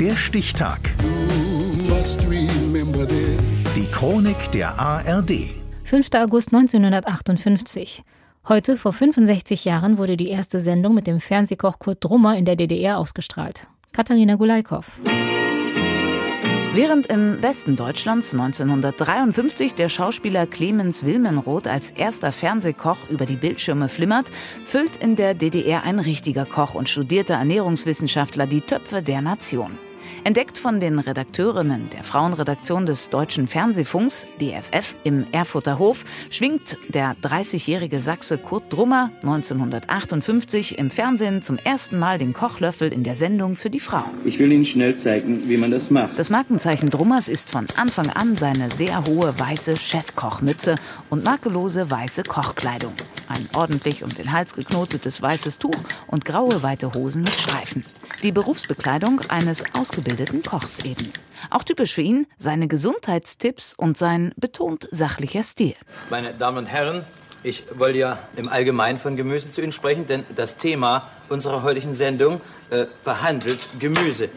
Der Stichtag. Die Chronik der ARD. 5. August 1958. Heute, vor 65 Jahren, wurde die erste Sendung mit dem Fernsehkoch Kurt Drummer in der DDR ausgestrahlt. Katharina Gulaikow. Während im Westen Deutschlands 1953 der Schauspieler Clemens Wilmenroth als erster Fernsehkoch über die Bildschirme flimmert, füllt in der DDR ein richtiger Koch und studierter Ernährungswissenschaftler die Töpfe der Nation. Entdeckt von den Redakteurinnen der Frauenredaktion des Deutschen Fernsehfunks, DFF, im Erfurter Hof, schwingt der 30-jährige Sachse Kurt Drummer 1958 im Fernsehen zum ersten Mal den Kochlöffel in der Sendung für die Frau. Ich will Ihnen schnell zeigen, wie man das macht. Das Markenzeichen Drummers ist von Anfang an seine sehr hohe weiße Chefkochmütze und makellose weiße Kochkleidung. Ein ordentlich um den Hals geknotetes weißes Tuch und graue weite Hosen mit Streifen. Die Berufsbekleidung eines ausgebildeten Kochs eben. Auch typisch für ihn seine Gesundheitstipps und sein betont sachlicher Stil. Meine Damen und Herren, ich wollte ja im Allgemeinen von Gemüse zu Ihnen sprechen, denn das Thema unserer heutigen Sendung äh, behandelt Gemüse.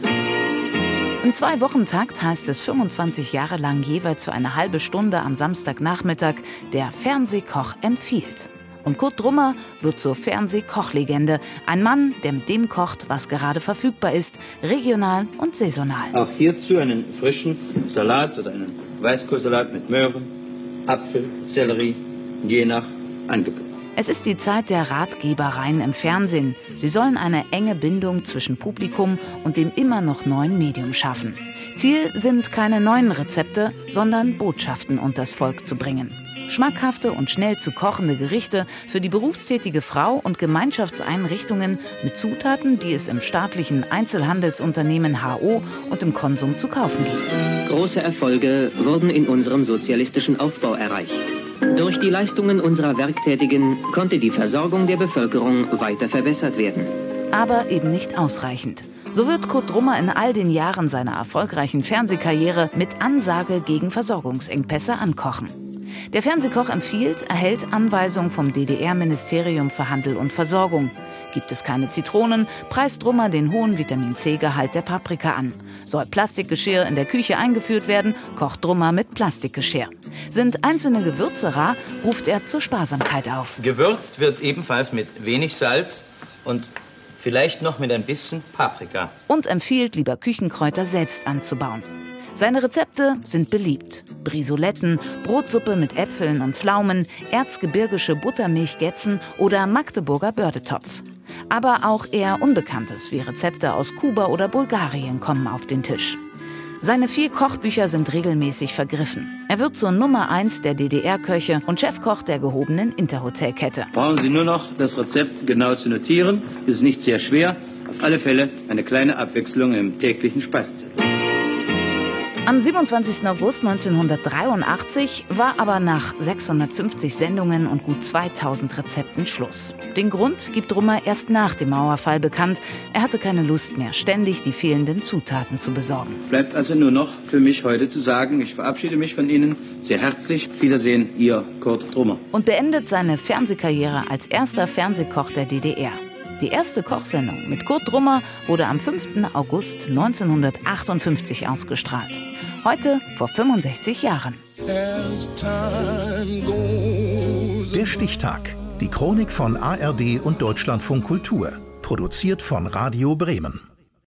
Im Zwei-Wochen-Takt heißt es 25 Jahre lang jeweils für eine halbe Stunde am Samstagnachmittag der Fernsehkoch empfiehlt. Und Kurt Drummer wird zur Fernsehkochlegende. Ein Mann, der mit dem kocht, was gerade verfügbar ist, regional und saisonal. Auch hierzu einen frischen Salat oder einen Weißkohlsalat mit Möhren, Apfel, Sellerie, je nach Angebot. Es ist die Zeit der Ratgebereien im Fernsehen. Sie sollen eine enge Bindung zwischen Publikum und dem immer noch neuen Medium schaffen. Ziel sind keine neuen Rezepte, sondern Botschaften unters Volk zu bringen. Schmackhafte und schnell zu kochende Gerichte für die berufstätige Frau und Gemeinschaftseinrichtungen mit Zutaten, die es im staatlichen Einzelhandelsunternehmen HO und im Konsum zu kaufen gibt. Große Erfolge wurden in unserem sozialistischen Aufbau erreicht. Durch die Leistungen unserer Werktätigen konnte die Versorgung der Bevölkerung weiter verbessert werden. Aber eben nicht ausreichend. So wird Kurt Drummer in all den Jahren seiner erfolgreichen Fernsehkarriere mit Ansage gegen Versorgungsengpässe ankochen. Der Fernsehkoch empfiehlt, erhält Anweisung vom DDR-Ministerium für Handel und Versorgung. Gibt es keine Zitronen, preist Drummer den hohen Vitamin C-Gehalt der Paprika an. Soll Plastikgeschirr in der Küche eingeführt werden, kocht Drummer mit Plastikgeschirr. Sind einzelne Gewürze rar, ruft er zur Sparsamkeit auf. Gewürzt wird ebenfalls mit wenig Salz und vielleicht noch mit ein bisschen Paprika. Und empfiehlt, lieber Küchenkräuter selbst anzubauen. Seine Rezepte sind beliebt. Brisoletten, Brotsuppe mit Äpfeln und Pflaumen, erzgebirgische Buttermilchgätzen oder Magdeburger Bördetopf. Aber auch eher Unbekanntes wie Rezepte aus Kuba oder Bulgarien kommen auf den Tisch. Seine vier Kochbücher sind regelmäßig vergriffen. Er wird zur Nummer eins der DDR-Köche und Chefkoch der gehobenen Interhotelkette. Brauchen Sie nur noch das Rezept genau zu notieren. Ist nicht sehr schwer. Auf alle Fälle eine kleine Abwechslung im täglichen Speisezettel. Am 27. August 1983 war aber nach 650 Sendungen und gut 2000 Rezepten Schluss. Den Grund gibt Rummer erst nach dem Mauerfall bekannt. Er hatte keine Lust mehr, ständig die fehlenden Zutaten zu besorgen. Bleibt also nur noch für mich heute zu sagen, ich verabschiede mich von Ihnen sehr herzlich. Wiedersehen, Ihr Kurt Drummer. Und beendet seine Fernsehkarriere als erster Fernsehkoch der DDR. Die erste Kochsendung mit Kurt Drummer wurde am 5. August 1958 ausgestrahlt. Heute vor 65 Jahren. Der Stichtag. Die Chronik von ARD und Deutschlandfunk Kultur. Produziert von Radio Bremen.